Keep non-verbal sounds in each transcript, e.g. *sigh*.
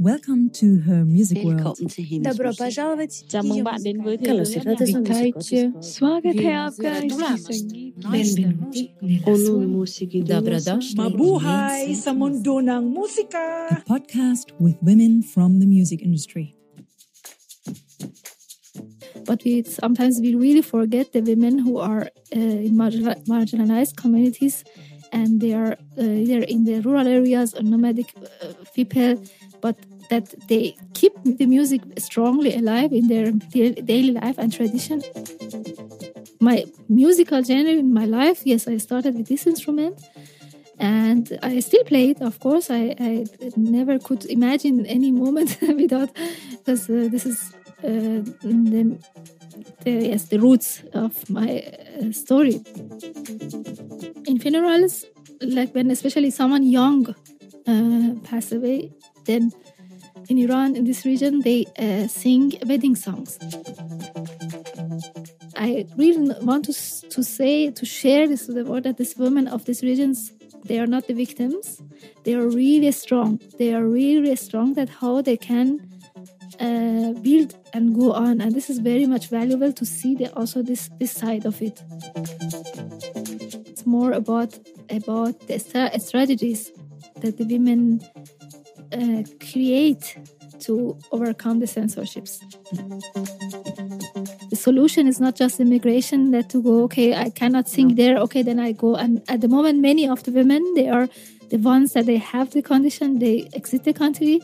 Welcome to her music world. Добро пожаловать. Chào mừng Mabuhay musika. Podcast with women from the music industry. But we sometimes we really forget the women who are uh, in marginalized communities, and they are uh, either in the rural areas or nomadic uh, people but that they keep the music strongly alive in their daily life and tradition my musical genre in my life yes i started with this instrument and I still play it, of course. I, I never could imagine any moment *laughs* without, because uh, this is uh, the, the yes the roots of my uh, story. In funerals, like when especially someone young uh, pass away, then in Iran, in this region, they uh, sing wedding songs. I really want to, to say, to share this with the world that these women of these regions, they are not the victims. They are really strong. They are really strong that how they can uh, build and go on. And this is very much valuable to see the, also this, this side of it. It's more about, about the stra- strategies that the women uh, create to overcome the censorships. The solution is not just immigration that to go okay i cannot sing there okay then i go. And at the moment many of the women they are the ones that they have the condition they exit the country.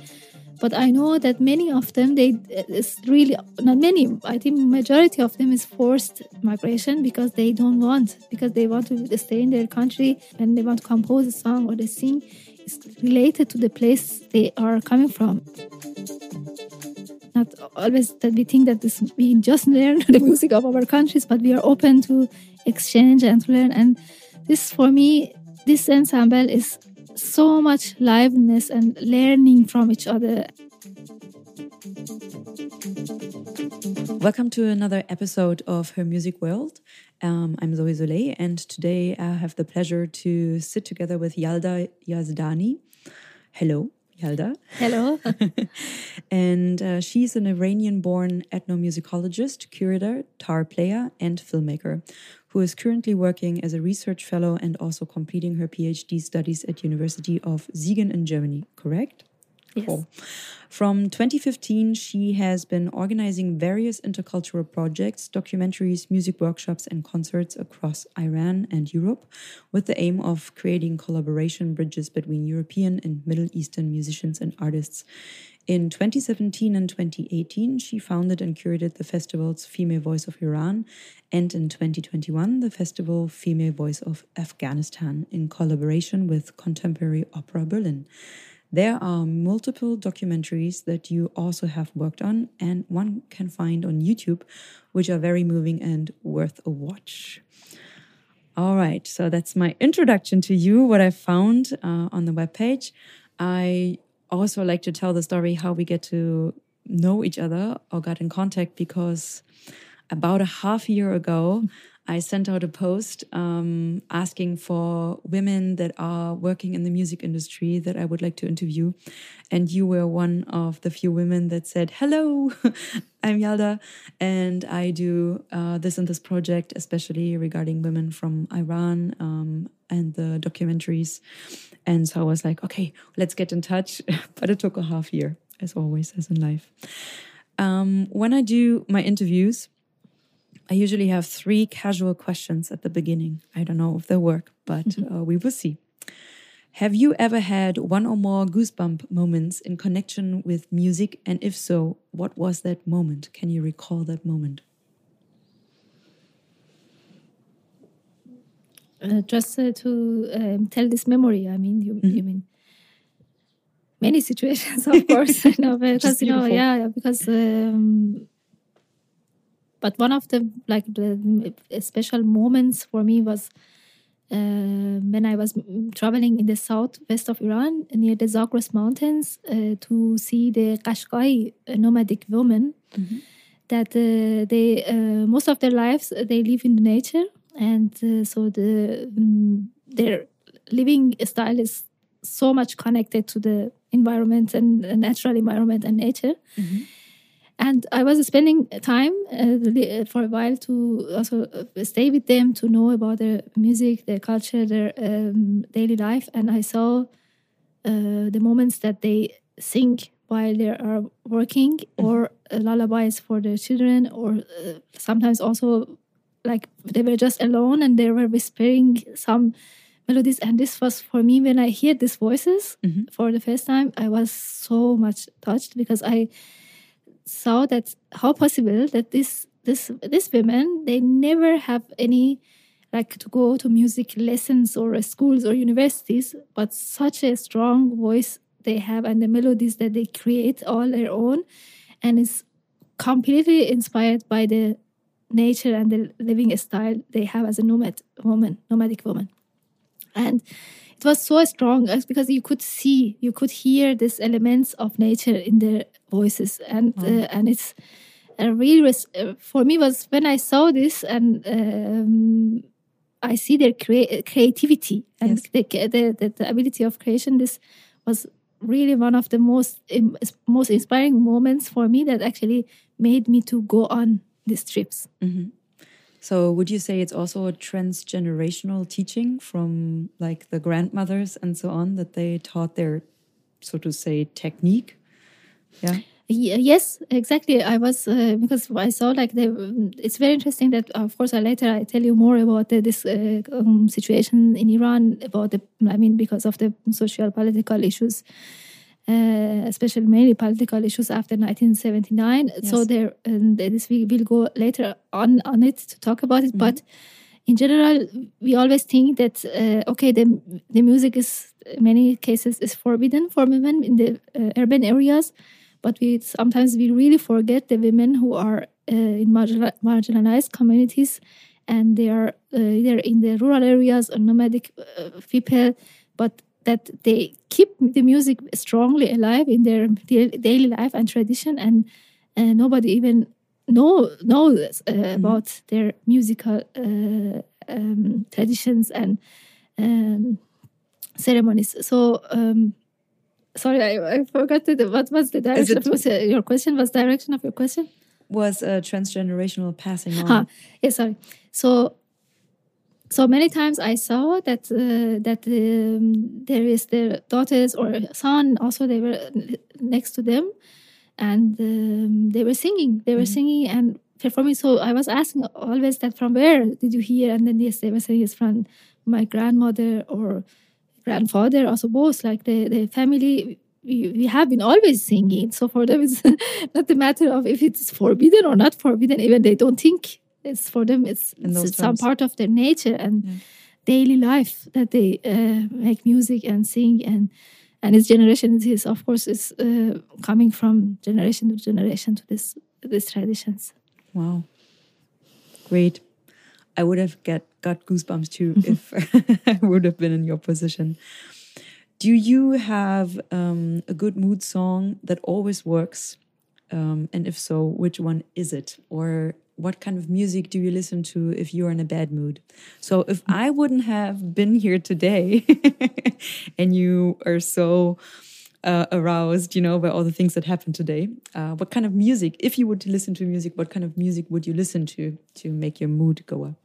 But i know that many of them they it's really not many i think majority of them is forced migration because they don't want because they want to stay in their country and they want to compose a song or they sing is related to the place they are coming from not always that we think that this we just learn *laughs* the music of our countries, but we are open to exchange and to learn. And this, for me, this ensemble is so much liveliness and learning from each other. Welcome to another episode of Her Music World. Um, I'm Zoey Zoley, and today I have the pleasure to sit together with Yalda Yazdani. Hello, Yalda. Hello. *laughs* and uh, she's an Iranian born ethnomusicologist, curator, tar player, and filmmaker who is currently working as a research fellow and also completing her PhD studies at University of Siegen in Germany, correct? Cool. From 2015, she has been organizing various intercultural projects, documentaries, music workshops, and concerts across Iran and Europe with the aim of creating collaboration bridges between European and Middle Eastern musicians and artists. In 2017 and 2018, she founded and curated the festivals Female Voice of Iran and in 2021, the festival Female Voice of Afghanistan in collaboration with Contemporary Opera Berlin. There are multiple documentaries that you also have worked on, and one can find on YouTube, which are very moving and worth a watch. All right, so that's my introduction to you, what I found uh, on the webpage. I also like to tell the story how we get to know each other or got in contact because about a half year ago, I sent out a post um, asking for women that are working in the music industry that I would like to interview. And you were one of the few women that said, Hello, *laughs* I'm Yalda, and I do uh, this and this project, especially regarding women from Iran um, and the documentaries. And so I was like, okay, let's get in touch. *laughs* but it took a half year, as always, as in life. Um, when I do my interviews, I usually have three casual questions at the beginning. I don't know if they work, but uh, we will see. Have you ever had one or more goosebump moments in connection with music? And if so, what was that moment? Can you recall that moment? Uh, just uh, to um, tell this memory, I mean, you, you mean many situations, of *laughs* course, *laughs* you know, because you know, yeah, yeah, because. Um, but one of the like the special moments for me was uh, when I was traveling in the southwest of Iran near the Zagros Mountains uh, to see the Qashqai uh, nomadic women. That uh, they uh, most of their lives uh, they live in the nature, and uh, so the mm, their living style is so much connected to the environment and natural environment and nature. And I was spending time uh, for a while to also uh, stay with them to know about their music, their culture, their um, daily life. And I saw uh, the moments that they sing while they are working, or uh, lullabies for their children, or uh, sometimes also like they were just alone and they were whispering some melodies. And this was for me when I heard these voices for the first time, I was so much touched because I saw that how possible that this this this women they never have any like to go to music lessons or schools or universities but such a strong voice they have and the melodies that they create all their own and it's completely inspired by the nature and the living style they have as a nomad woman nomadic woman. And it was so strong uh, because you could see you could hear these elements of nature in their voices and uh, and it's a real uh, for me was when i saw this and um, i see their crea- creativity and Yes. the, the, the, ability of creation this was really one of the most im- most inspiring moments for me that actually made me to go on these trips So, would you say it's also a transgenerational teaching from like the grandmothers and so on that they taught their, so to say, technique? Yeah. Ye- Yes, exactly. I was uh, because I saw like the. It's very interesting that of course I later I tell you more about the, this uh, um, situation in Iran about the. I mean because of the social political issues, uh, especially mainly political issues after 1979. So there, and this we will go later on on it to talk about it, but. In general, we always think that uh, okay, the the music is in many cases is forbidden for women in the uh, urban areas, but we sometimes we really forget the women who are uh, in marginalized communities and they are uh, either in the rural areas or nomadic uh, people but that they keep the music strongly alive in their daily life and tradition and uh, nobody even know knows uh, about their musical uh, um, traditions and um, ceremonies. So um, sorry I, I forgot the, what was the direction it- of was, uh, your question was direction of your question Was a transgenerational passing on? Huh. Yeah, sorry. So, so many times I saw that uh, that um, there is their daughters or son also they were next to them, and um, they were singing. They were singing and performing. So I was asking always that from where did you hear? And then yes, they were saying it's from my grandmother or grandfather, also both. Like the the family. We, we have been always singing, so for them it's *laughs* not a matter of if it's forbidden or not forbidden. Even they don't think it's for them. It's, it's some part of their nature and daily life that they uh, make music and sing and and its generation is of course is uh, coming from generation to generation to this these traditions. Wow. Great. I would have get got goosebumps too if *laughs* I would have been in your position. Do you have um, a good mood song that always works? Um, and if so, which one is it? Or what kind of music do you listen to if you're in a bad mood? So if I wouldn't have been here today *laughs* and you are so uh, aroused, you know, by all the things that happened today. Uh, what kind of music, if you would listen to music, what kind of music would you listen to to make your mood go up?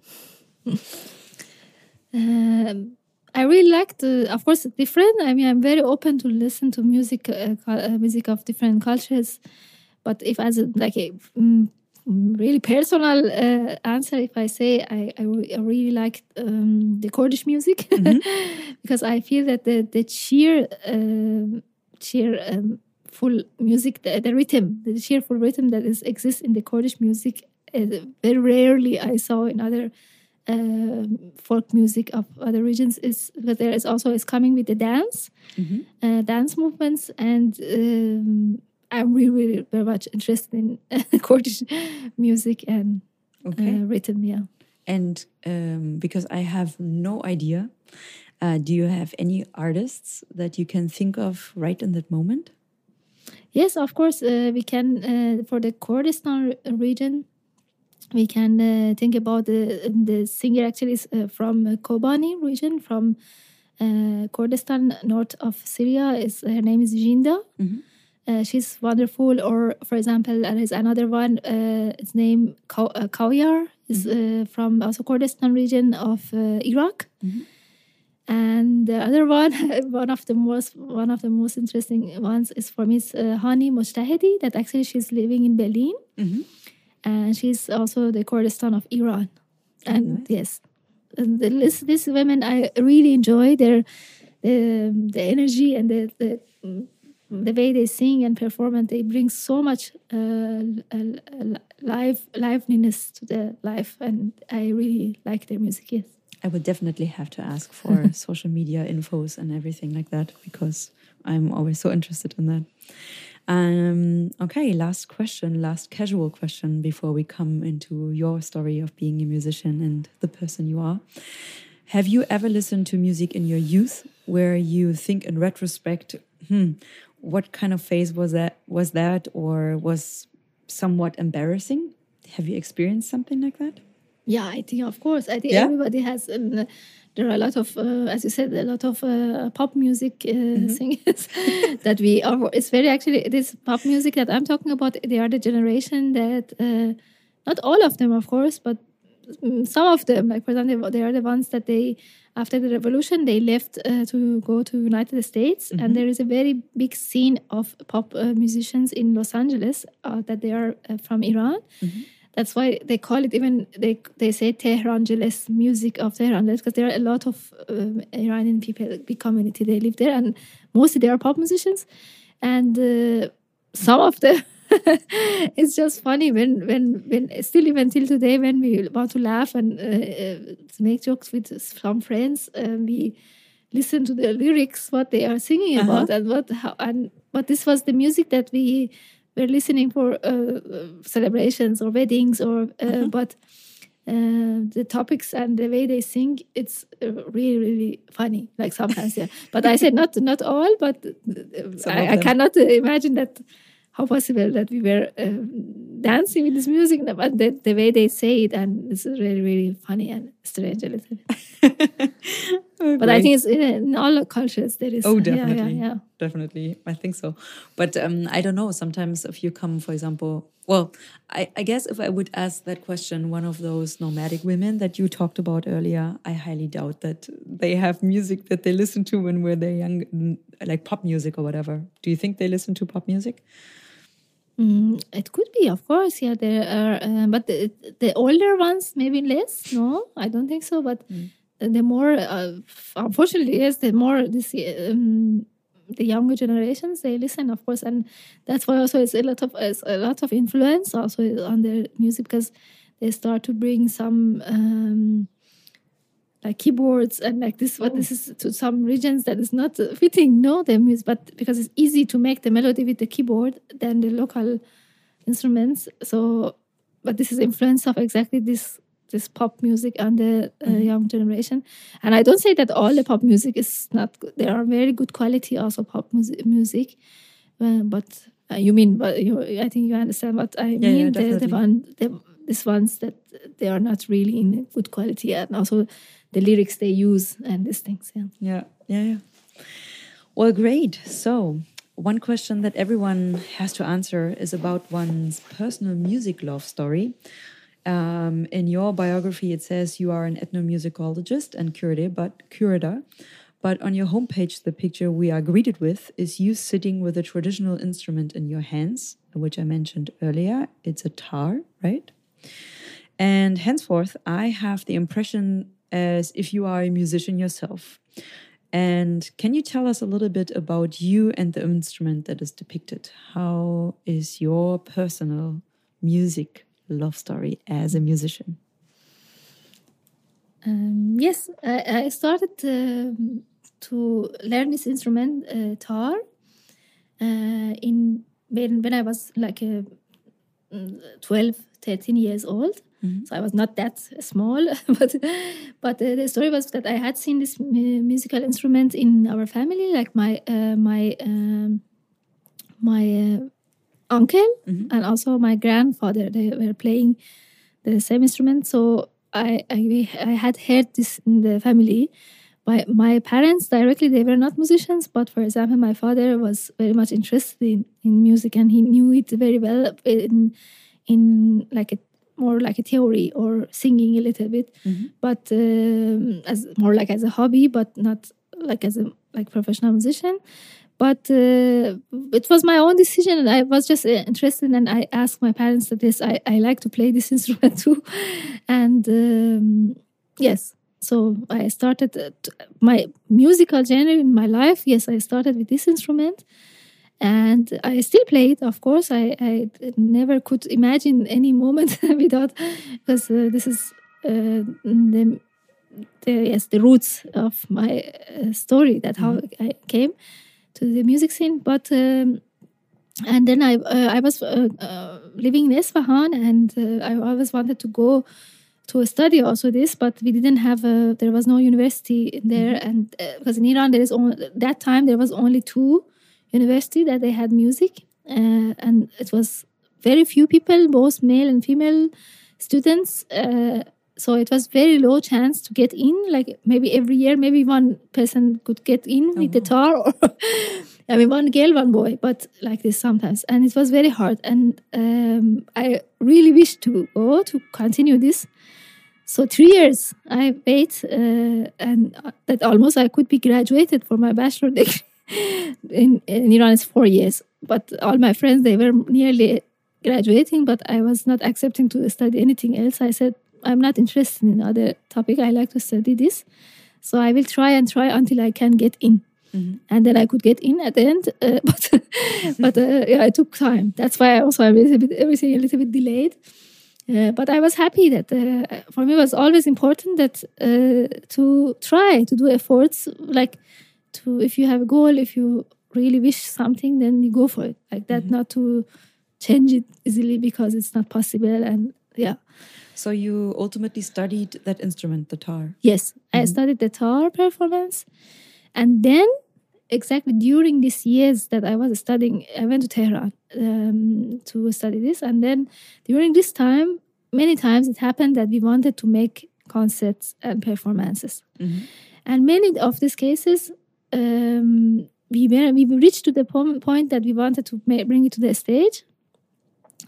Um, I really like the, of course, different. I mean, I'm very open to listen to music, uh, uh, music of different cultures. But if as a, like a mm, really personal uh, answer, if I say I, I, re- I really like um, the Kurdish music *laughs* because I feel that the the sheer um sheer um, full music, the, the rhythm, the cheerful rhythm that is exists in the Kurdish music, uh, very rarely I saw in other um folk music of other regions is but there is also is coming with the dance uh, dance movements and um, i'm really, really very much interested in *laughs* kurdish music and Okay. uh, rhythm yeah And um, because I have no idea, uh, do you have any artists that you can think of right in that moment? yes of course uh, we can uh, for the kurdistan region we can uh, think about the the singer actually is uh, from kobani region from uh, Kurdistan, north of Syria. Is her name is Jinda. Uh, she's wonderful. Or, for example, there is another one. Uh, its name Kaw- uh, Kawyar is uh, from also Kurdistan region of uh, Iraq. And the other one, *laughs* one of the most one of the most interesting ones is for me is uh, Hani Mojtahedy. That actually she's living in Berlin, and she's also the Kurdistan of Iran. And yes, and the, this these women I really enjoy their the, the energy and the, the the way they sing and perform, and they bring so much uh, uh, live liveliness to the life, and I really like their music. Yes. I would definitely have to ask for *laughs* social media infos and everything like that because I'm always so interested in that. Um, okay, last question, last casual question before we come into your story of being a musician and the person you are. Have you ever listened to music in your youth where you think in retrospect, hmm, what kind of phase was that was that or was somewhat embarrassing? Have you experienced something like that? Yeah, I think of course. I think Yeah? everybody has. Um, there are a lot of, uh, as you said, a lot of uh, pop music uh, *laughs* singers *laughs* that we are. It's very actually this pop music that I'm talking about. They are the generation that, uh, not all of them, of course, but mm, some of them. Like for example, they are the ones that they after the revolution they left uh, to go to United States, and there is a very big scene of pop uh, musicians in Los Angeles uh, that they are uh, from Iran. That's why they call it even they they say Tehrangeles music of Tehran because there are a lot of um, Iranian people, big community. They live there, and mostly they are pop musicians, and uh, some of them. *laughs* it's just funny when when when still even till today when we want to laugh and uh, uh, make jokes with some friends um, we listen to the lyrics what they are singing about and what how and but this was the music that we were listening for uh, uh, celebrations or weddings or uh, but uh, the topics and the way they sing it's really really funny like sometimes yeah. *laughs* But i said not not all but I, I cannot imagine that how possible that we were uh, dancing with this music but the, the way they say it and it's really really funny and strange a little *laughs* bit but i think it's in, all cultures there is Oh, yeah, yeah, definitely. yeah. Definitely. I think so. But um, I don't know. Sometimes if you come, for example, well, I, I guess if I would ask that question, one of those nomadic women that you talked about earlier, I highly doubt that they have music that they listen to when were they young, mm, like pop music or whatever. Do you think they listen to pop music? Mm, it could be, of course. Yeah, there are, uh, but the, the older ones maybe less. No, I don't think so. But the more, uh, unfortunately, yes, the more this um, the younger generations they listen, of course, and that's why also it's a lot of it's a lot of influence also on their music because they start to bring some. Um, like keyboards and like this but this is to some regions that is not fitting no the music but because it's easy to make the melody with the keyboard than the local instruments so but this is influence of exactly this this pop music and the uh, young generation and i don't say that all the pop music is not good there are very good quality also pop music, music uh, but uh, you mean but you, i think you understand what i yeah, mean the, the definitely. one the, these ones that they are not really in good quality and also the lyrics they use and these things yeah Yeah, yeah, yeah. Well, great. So, one question that everyone has to answer is about one's personal music love story. Um, in your biography, it says you are an ethnomusicologist and curator, but curator. But on your homepage, the picture we are greeted with is you sitting with a traditional instrument in your hands, which I mentioned earlier. It's a tar, right? And henceforth, I have the impression as if you are a musician yourself. And can you tell us a little bit about you and the instrument that is depicted? How is your personal music love story as a musician? Um, yes, I, I started um, to learn this instrument, uh, tar, uh, in when, when I was like uh, mm, 12, 13 years old. So I was not that small, *laughs* but but uh, the story was that I had seen this mu- musical instrument in our family, like my uh, my um, my uncle and also my grandfather. They were playing the same instrument, so I, I I had heard this in the family, my, my parents directly they were not musicians but for example my father was very much interested in, in music and he knew it very well in in like a more like a theory or singing a little bit. But um, as more like as a hobby but not like as a like professional musician but uh, it was my own decision and i was just uh, interested and i asked my parents that this I, I like to play this *laughs* instrument too. And um, yes. So i started uh, t- my musical journey in my life yes i started with this instrument. And i still play it of course. I, I never could imagine any *laughs* moment *laughs* without because uh, this is uh, the, the yes the roots of my uh, story that how i came to the music scene but um, and then I uh, I was uh, uh, living in Isfahan, and uh, I always wanted to go to study also this, but we didn't have a. There was no university there, and uh, because in Iran there is only that time there was only two university that they had music, uh, and it was very few people, both male and female students. Uh, so it was very low chance to get in. Like maybe every year, maybe one person could get in with the tar, or *laughs* I mean one girl, one boy, but like this sometimes, and it was very hard. And um, I really wish to go to continue this. So three years I wait, uh, and that almost I could be graduated for my bachelor degree. *laughs* in, in Iran, it's four years, but all my friends they were nearly graduating, but I was not accepting to study anything else. I said I'm not interested in other topic. I like to study this, so I will try and try until I can get in. And then I could get in at the end, uh, *laughs* but but uh, yeah, it took time. That's why I also a little bit everything a little bit delayed. Uh, but I was happy that uh, for me it was always important that uh, to try to do efforts like to if you have a goal if you really wish something then you go for it like that not to change it easily because it's not possible and yeah So you ultimately studied that instrument, the tar. yes i studied the tar performance. And then exactly during these years that i was studying i went to tehran um, to study this. And then during this time many times it happened that we wanted to make concerts and performances. And many of these cases um, we were we reached to the point that we wanted to ma- bring it to the stage.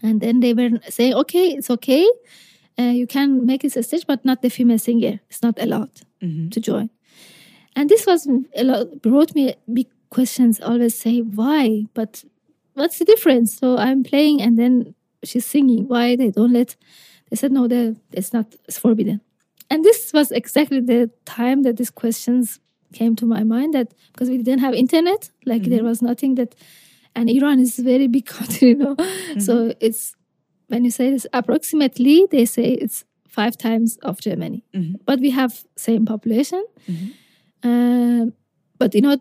And then they were saying okay it's okay Uh, you can make it a stage but not the female singer. It's not allowed mm-hmm. to join. And this was a lot brought me big questions always say why? But what's the difference? So i'm playing and then she's singing. Why they don't let they said no the, it's not it's forbidden. And this was exactly the time that these questions came to my mind that because we didn't have internet like there mm-hmm. was nothing that and iran is a very big *laughs* country you know? Mm-hmm. So it's when you say this approximately they say it's five times of germany. But we have same population. Um, but you know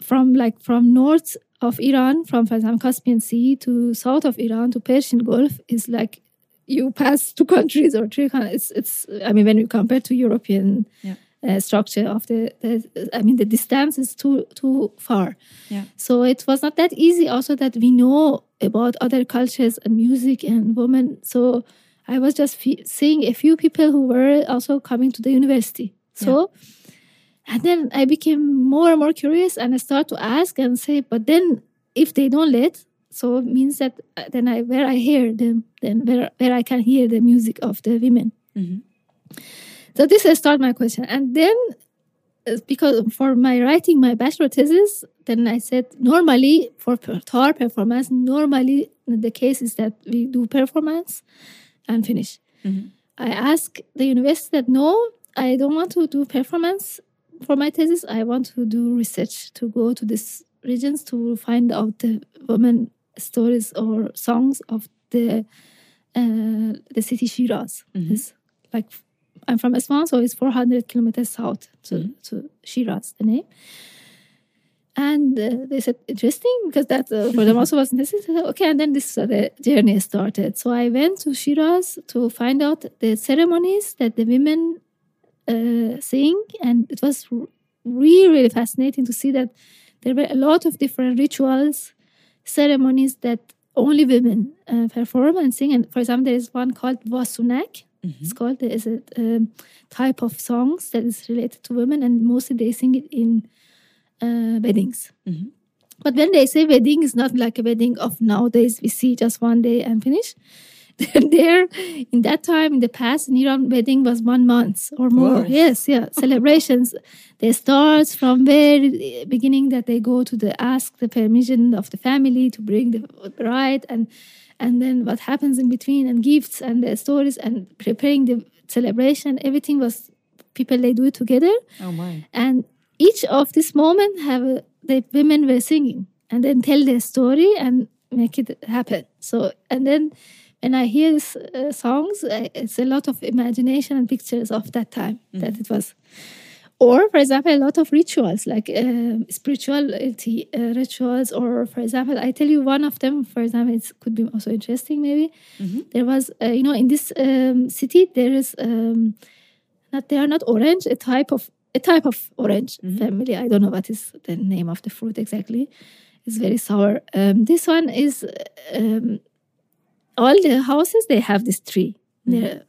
from like from north of iran from for example caspian sea to south of iran to persian gulf is like you pass two *laughs* countries or three countries. It's, it's i mean when you compare to european Yeah. uh, structure of the, the i mean the distance is too too far. Yeah. so it was not that easy. Also that we know about other cultures and music and women. So i was just fe- seeing a few people who were also coming to the university. So and then i became more and more curious and i start to ask and say but then if they don't let so it means that uh, then i where i hear them then where, where i can hear the music of the women. So this is start my question. And then because for my writing my bachelor thesis then i said normally for tar performance normally the case is that we do performance and finish. I ask the university that no i don't want to do performance for my thesis. I want to do research to go to these regions to find out the women stories or songs of the uh, the city shiraz It's like I'm from Isfahan, so it's 400 kilometers south to, to Shiraz, the name. And uh, they said, interesting, because that uh, for them also was necessary. Okay, and then this uh, the journey started. So I went to Shiraz to find out the ceremonies that the women uh, sing, and it was really, really fascinating to see that there were a lot of different rituals, ceremonies that only women uh, perform and sing. And for example, there is one called Vasunak, It's called. There is a um, type of songs that is related to women, and mostly they sing it in uh, weddings. Mhm. But when they say wedding, it's not like a wedding of nowadays. We see just one day and finish. *laughs* there, in that time, in the past, in Iran, wedding was one month or more. Wow. Yes, yeah, *laughs* celebrations. They start from very beginning that they go to the ask the permission of the family to bring the bride and and then what happens in between and gifts and the stories and preparing the celebration. Everything was people they do it together Oh my. and each of this moment have a, the women were singing and then tell their story and make it happen so and then when i hear these uh, songs uh, it's a lot of imagination and pictures of that time that it was or for example a lot of rituals like um spirituality uh, rituals or for example i tell you one of them for example it could be also interesting maybe. There was uh, you know in this um, city there is um, not they are not orange a type of a type of orange family. I don't know what is the name of the fruit exactly. It's very sour. Um, this one is um, all the houses they have this tree there.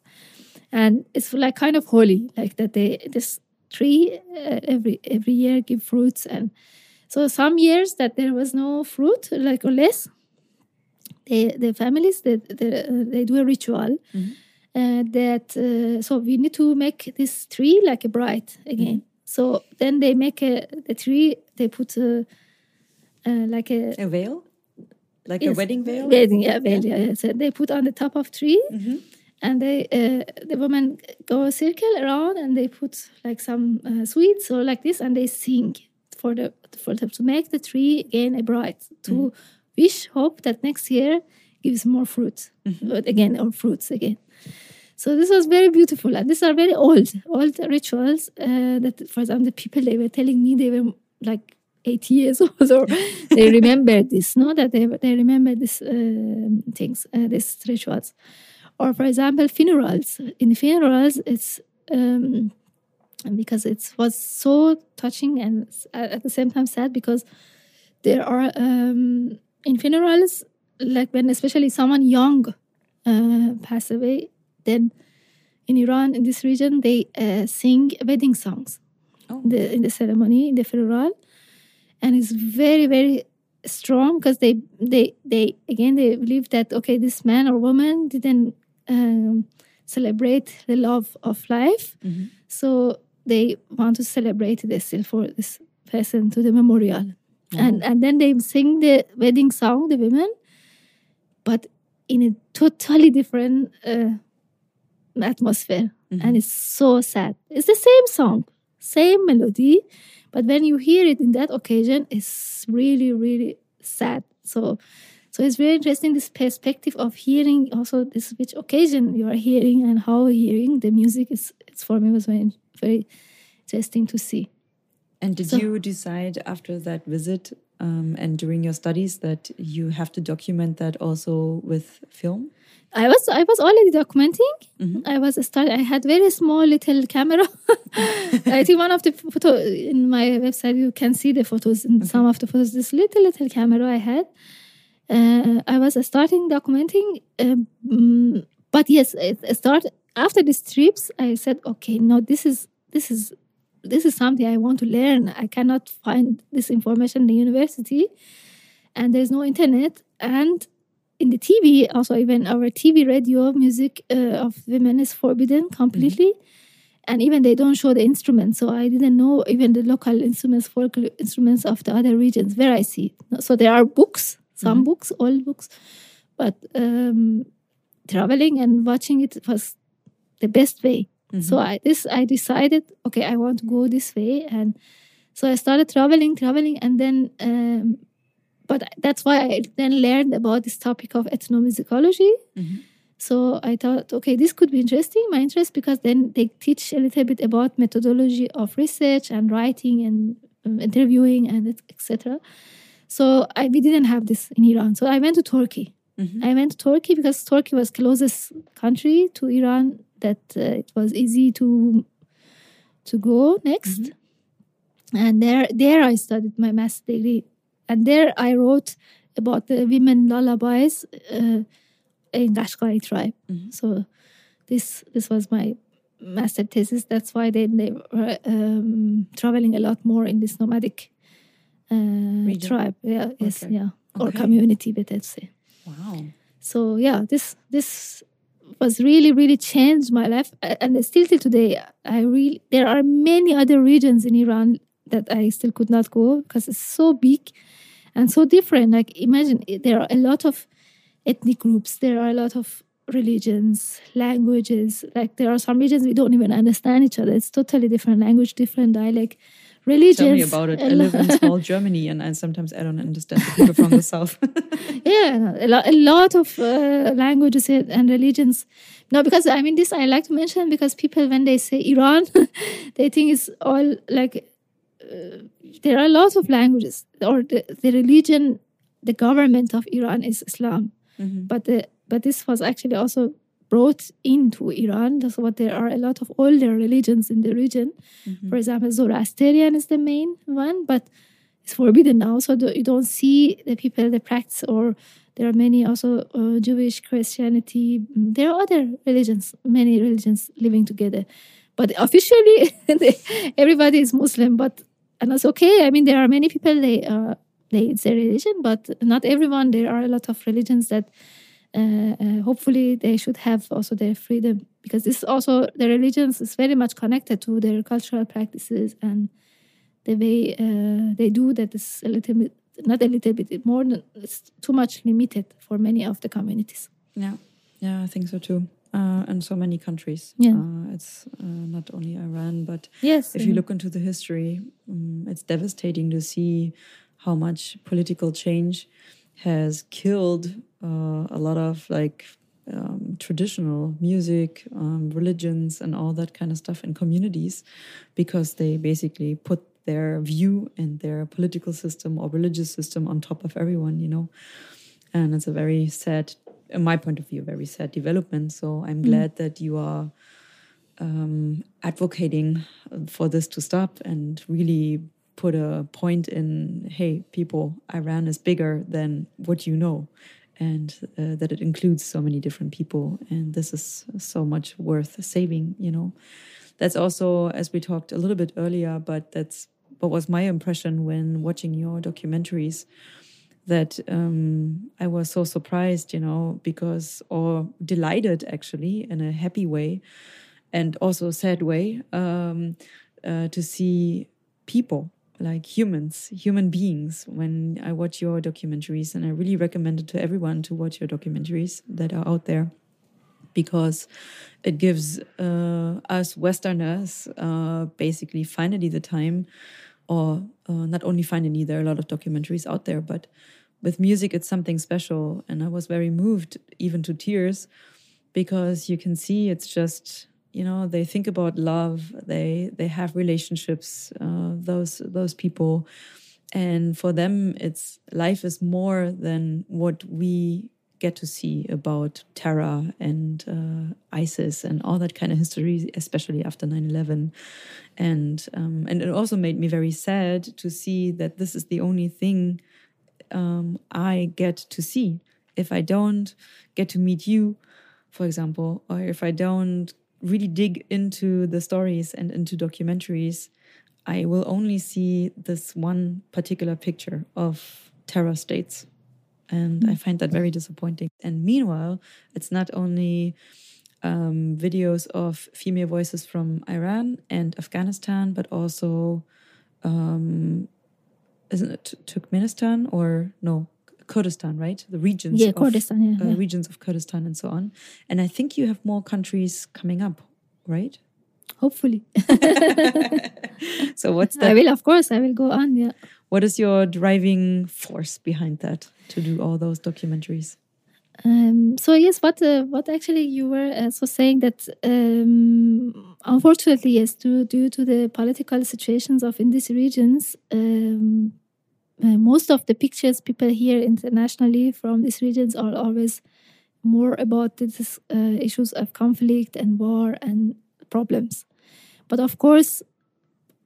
And it's like kind of holy like that they this tree uh, every every year give fruits. And so some years that there was no fruit like or less they the families they, they, they do a ritual uh, that uh, so we need to make this tree like a bride again. So then they make a the tree they put a, uh, like a A veil? Like a wedding veil? Wedding, yeah, veil, yeah, yeah. So they put on the top of tree, and they uh, the women go a circle around, and they put like some uh, sweets or like this, and they sing for the for them to make the tree again a bright to wish, hope that next year gives more fruit but again or fruits again. So this was very beautiful, and these are very old, old rituals. Uh, that, for example, the people they were telling me they were like 80 years *laughs* old, or *laughs* they remember this, no, that they they remember these um things, uh, these rituals. Or for example, funerals. In funerals, it's um, because it was so touching and at the same time sad because there are um, in funerals, like when especially someone young uh, pass away, then in Iran, in this region, they uh, sing wedding songs Oh. the, in the ceremony, in the funeral. And it's very, very strong because they, they, they, again, they believe that, okay, this man or woman didn't um, celebrate the love of life. So they want to celebrate this for this person to the memorial. And, and then they sing the wedding song, the women, but in a totally different uh, atmosphere. And it's so sad. It's the same song, same melody, but when you hear it in that occasion, it's really, really sad. So, so it's very interesting this perspective of hearing also this which occasion you are hearing and how hearing the music is. It's for me was very, very interesting to see. And did So- you decide after that visit um, and during your studies that you have to document that also with film? I was I was already documenting. I was start. I had very small little camera. *laughs* I think one of the photo in my website you can see the photos in some of the photos. This little little camera I had. Uh, I was starting documenting, um, mm, but yes, I I start after these trips. I said, okay, no, this is this is this is something I want to learn. I cannot find this information in the university, and there's no internet and in the TV, also even our TV radio music uh, of women is forbidden completely, and even they don't show the instruments. So I didn't know even the local instruments, folk instruments of the other regions where I see. So there are books, some books, old books, but um, traveling and watching it was the best way. So I this I decided, okay, I want to go this way, and so I started traveling, traveling, and then. Um, but that's why I then learned about this topic of ethnomusicology. So I thought, okay, this could be interesting, my interest, because then they teach a little bit about methodology of research and writing and um, interviewing and etc. So I, we didn't have this in Iran. So I went to Turkey. I went to Turkey because Turkey was closest country to Iran that uh, it was easy to to go next. And there there I studied my master's degree and there I wrote about the women lullabies uh, in Qashqai tribe. So this this was my master thesis. That's why they they were um, traveling a lot more in this nomadic tribe. Yeah, yes, Okay. yeah, or Okay. community, better to say. Wow. So yeah, this this was really really changed my life, and still till today, I really there are many other regions in Iran that I still could not go because it's so big and so different. Like imagine there are a lot of ethnic groups, there are a lot of religions, languages. Like there are some regions we don't even understand each other. It's totally different language, different dialect. Religions. Tell me about it. I live in small Germany, and I sometimes I don't understand the people from the south. *laughs* yeah a lot, a lot of uh, languages and religions no because i mean this i like to mention because people when they say iran *laughs* they think it's all like uh, there are a lot of languages or the, the religion the government of iran is islam Mhm. but the but this was actually also brought into iran that's what there are a lot of older religions in the region. Mhm. for example zoroastrian is the main one but it's forbidden now so you don't see the people that practice or there are many also uh, jewish christianity Mm, there are other religions many religions living together. But officially *laughs* everybody is muslim but and that's okay. I mean there are many people they uh, they it's their religion but not everyone. There are a lot of religions that hopefully they should have also their freedom because this also the religions is very much connected to their cultural practices and the way uh, they do that is a little bit not a little bit more than it's too much limited for many of the communities Yeah, yeah, I think so too. Uh, and so many countries. Yeah. Uh, it's uh, not only Iran, but yes if you look into the history, um, it's devastating to see how much political change has killed uh, a lot of like um, traditional music, um, religions, and all that kind of stuff in communities because they basically put their view and their political system or religious system on top of everyone, you know. And it's a very sad, in my point of view, very sad development. So I'm glad that you are um, advocating for this to stop and really put a point in hey people iran is bigger than what you know and uh, that it includes so many different people and this is so much worth saving you know. That's also as we talked a little bit earlier but that's what was my impression when watching your documentaries that um, I was so surprised, you know, because or delighted actually in a happy way, and also sad way um, uh, to see people like humans, human beings. When I watch your documentaries, and I really recommend it to everyone to watch your documentaries that are out there because it gives uh, us Westerners uh, basically finally the time, or uh, not only finally, there are a lot of documentaries out there, but with music, it's something special. And I was very moved, even to tears, because you can see it's just you know they think about love they they have relationships uh, those those people. And for them it's life is more than what we get to see about terror and uh, isis and all that kind of history especially after 9-11 and um, and it also made me very sad to see that this is the only thing um, i get to see. If i don't get to meet you for example or if i don't really dig into the stories and into documentaries, I will only see this one particular picture of terror states. And I find that very disappointing. And meanwhile, it's not only um, videos of female voices from Iran and Afghanistan, but also, um, isn't it Turkmenistan or no, Kurdistan, right? The regions. yeah of- kurdistan yeah, uh, yeah. regions of Kurdistan and so on. And I think you have more countries coming up, right? hopefully *laughs* *laughs* So what's i will of course i will go on yeah What is your driving force behind that to do all those documentaries? Um, so yes, what uh, what actually you were also saying that um, unfortunately yes, due due to the political situations of in these regions, um, uh, most of the pictures people hear internationally from these regions are always more about these uh, issues of conflict and war and problems. But of course,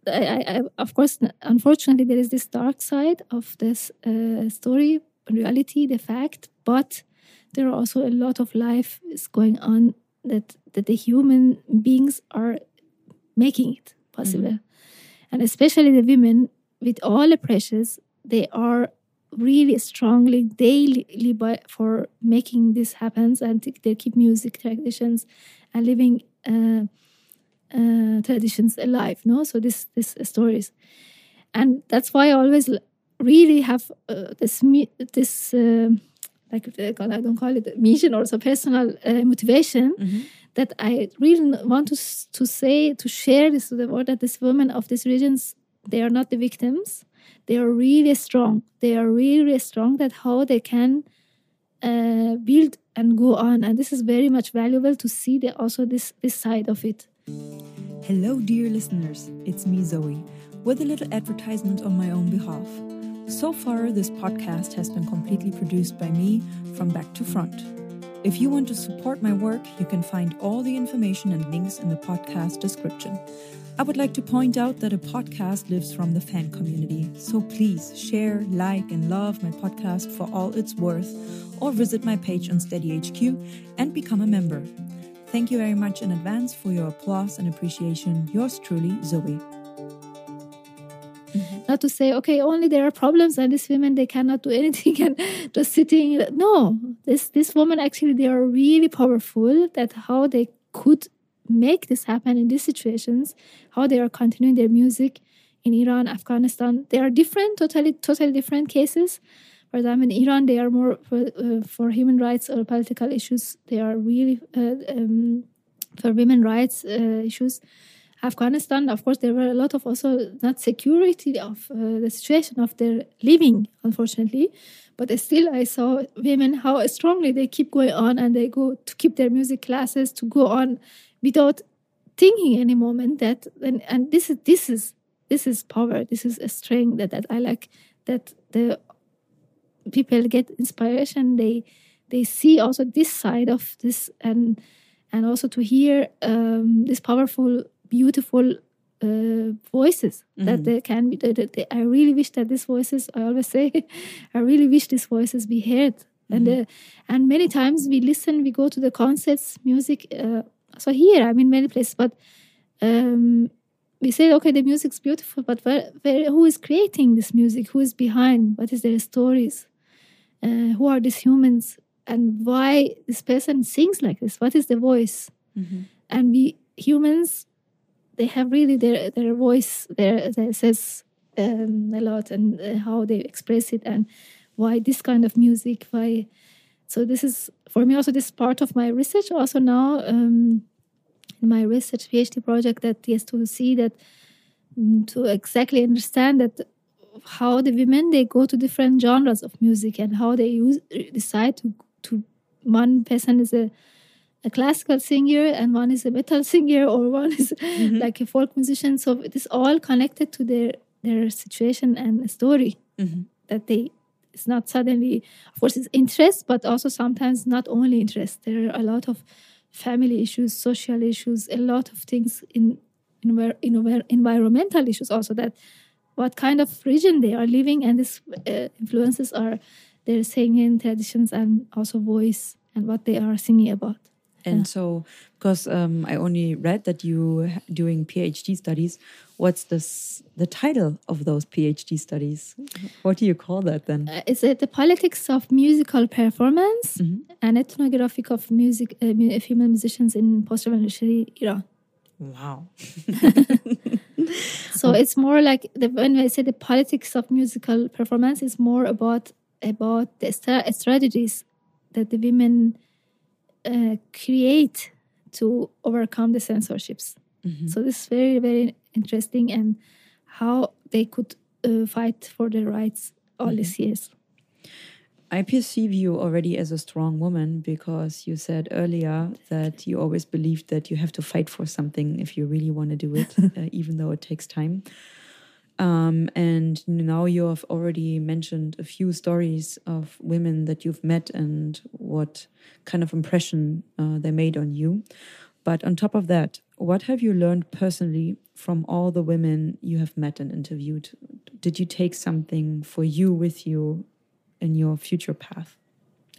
I, I, of course, unfortunately, there is this dark side of this uh, story, reality, the fact. But there are also a lot of life is going on that that the human beings are making it possible, and especially the women with all the pressures, they are really strongly daily by, for making this happens and they keep music traditions and living uh, uh, traditions alive no? So this this stories. And that's why i always really have uh, this this uh, like uh, i don't call it mission or so personal uh, motivation mm-hmm. that i really want to to say to share this to the world that these women of these regions they are not the victims they are really strong. They are really, strong that how they can uh, build and go on. And this is very much valuable to see the, also this this side of it. Hello dear listeners. It's me Zoey with a little advertisement on my own behalf. So far this podcast has been completely produced by me from back to front. If you want to support my work you can find all the information and links in the podcast description I would like to point out that a podcast lives from the fan community, so please share, like, and love my podcast for all it's worth, or visit my page on SteadyHQ and become a member. Thank you very much in advance for your applause and appreciation. Yours truly, Zoey. Mm-hmm. Not to say, okay, only there are problems and these women they cannot do anything *laughs* and just sitting. No, this this woman actually they are really powerful. That how they could make this happen in these situations, how they are continuing their music in Iran, Afghanistan. They are different, totally, totally different cases. For example, in Iran, they are more for, uh, for human rights or political issues. They are really uh, um, for women rights uh, issues. Afghanistan, of course, there were a lot of also not security of uh, the situation of their living, unfortunately. But still, I saw women how strongly they keep going on and they go to keep their music classes to go on without thinking any moment that and, and this is this is this is power this is a strength that, that i like that the people get inspiration they they see also this side of this and and also to hear um, this powerful beautiful uh, voices mm-hmm. that they can be that they, i really wish that these voices i always say *laughs* i really wish these voices be heard mm-hmm. and uh, and many times we listen we go to the concerts music uh, so here i'm in many places but um, we say okay the music's beautiful but where, where, who is creating this music? Who is behind? What is their stories? Uh, who are these humans? And why this person sings like this? What is the voice? Mm-hmm. and we humans they have really their their voice there that says um, a lot and uh, how they express it and why this kind of music why so this is for me also this part of my research also now um, in my research PhD project that is to see that to exactly understand that how the women they go to different genres of music and how they use decide to to one person is a a classical singer and one is a metal *laughs* singer or one is mm-hmm. like a folk musician so it is all connected to their their situation and story mm-hmm. that they it's not suddenly of course it's interest but also sometimes not only interest there are a lot of family issues social issues a lot of things in in, in environmental issues also that what kind of region they are living and these uh, influences are their singing traditions and also voice and what they are singing about and yeah. so, because um, I only read that you doing PhD studies, what's this the title of those PhD studies? What do you call that then? Uh, is it the politics of musical performance mm -hmm. and ethnographic of music uh, female musicians in post-revolutionary Iran? Wow. *laughs* so it's more like the, when I say the politics of musical performance is more about about the strategies that the women uh, create to overcome the censorships. Mm-hmm. So this is very very interesting and how they could uh, fight for their rights all mm-hmm. these years. I perceive you already as a strong woman because you said earlier that you always believed that you have to fight for something if you really want to do it, *laughs* uh, even though it takes time. Um, and now you have already mentioned a few stories of women that you've met and what kind of impression uh, they made on you. But on top of that, what have you learned personally from all the women you have met and interviewed? Did you take something for you with you in your future path?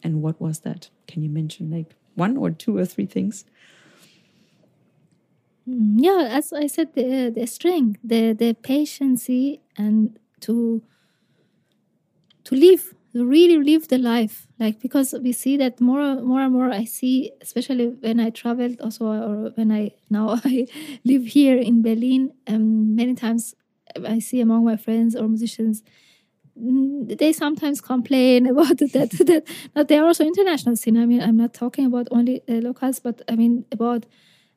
And what was that? Can you mention like one or two or three things? Mm, yeah, as I said, the the strength, the the patience, and to to live, really live the life. Like because we see that more, more and more. I see, especially when I traveled, also, or when I now *laughs* I live here in Berlin. Um, many times I see among my friends or musicians mm, they sometimes complain *laughs* about that *laughs* that that they are also international scene. I mean, I'm not talking about only uh, locals, but I mean about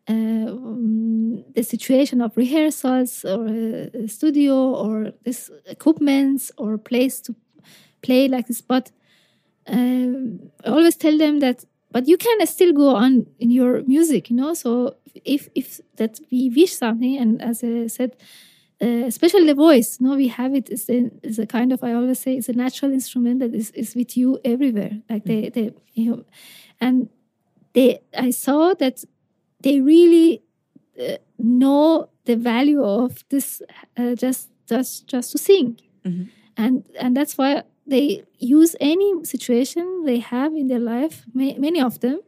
uh, um, the situation of rehearsals or uh, studio or this equipments or place to play like this. But um, I always tell them that, but you can still go on in your music, you know. So if if that we wish something, and as I said, uh, especially the voice, no, we have it. It's a, it's a kind of I always say it's a natural instrument that is, is with you everywhere. Like they, they, you know, and they, I saw that they really uh, know the value of this uh, just just just to sing, mm-hmm. and and that's why they use any situation they have in their life. May, many of them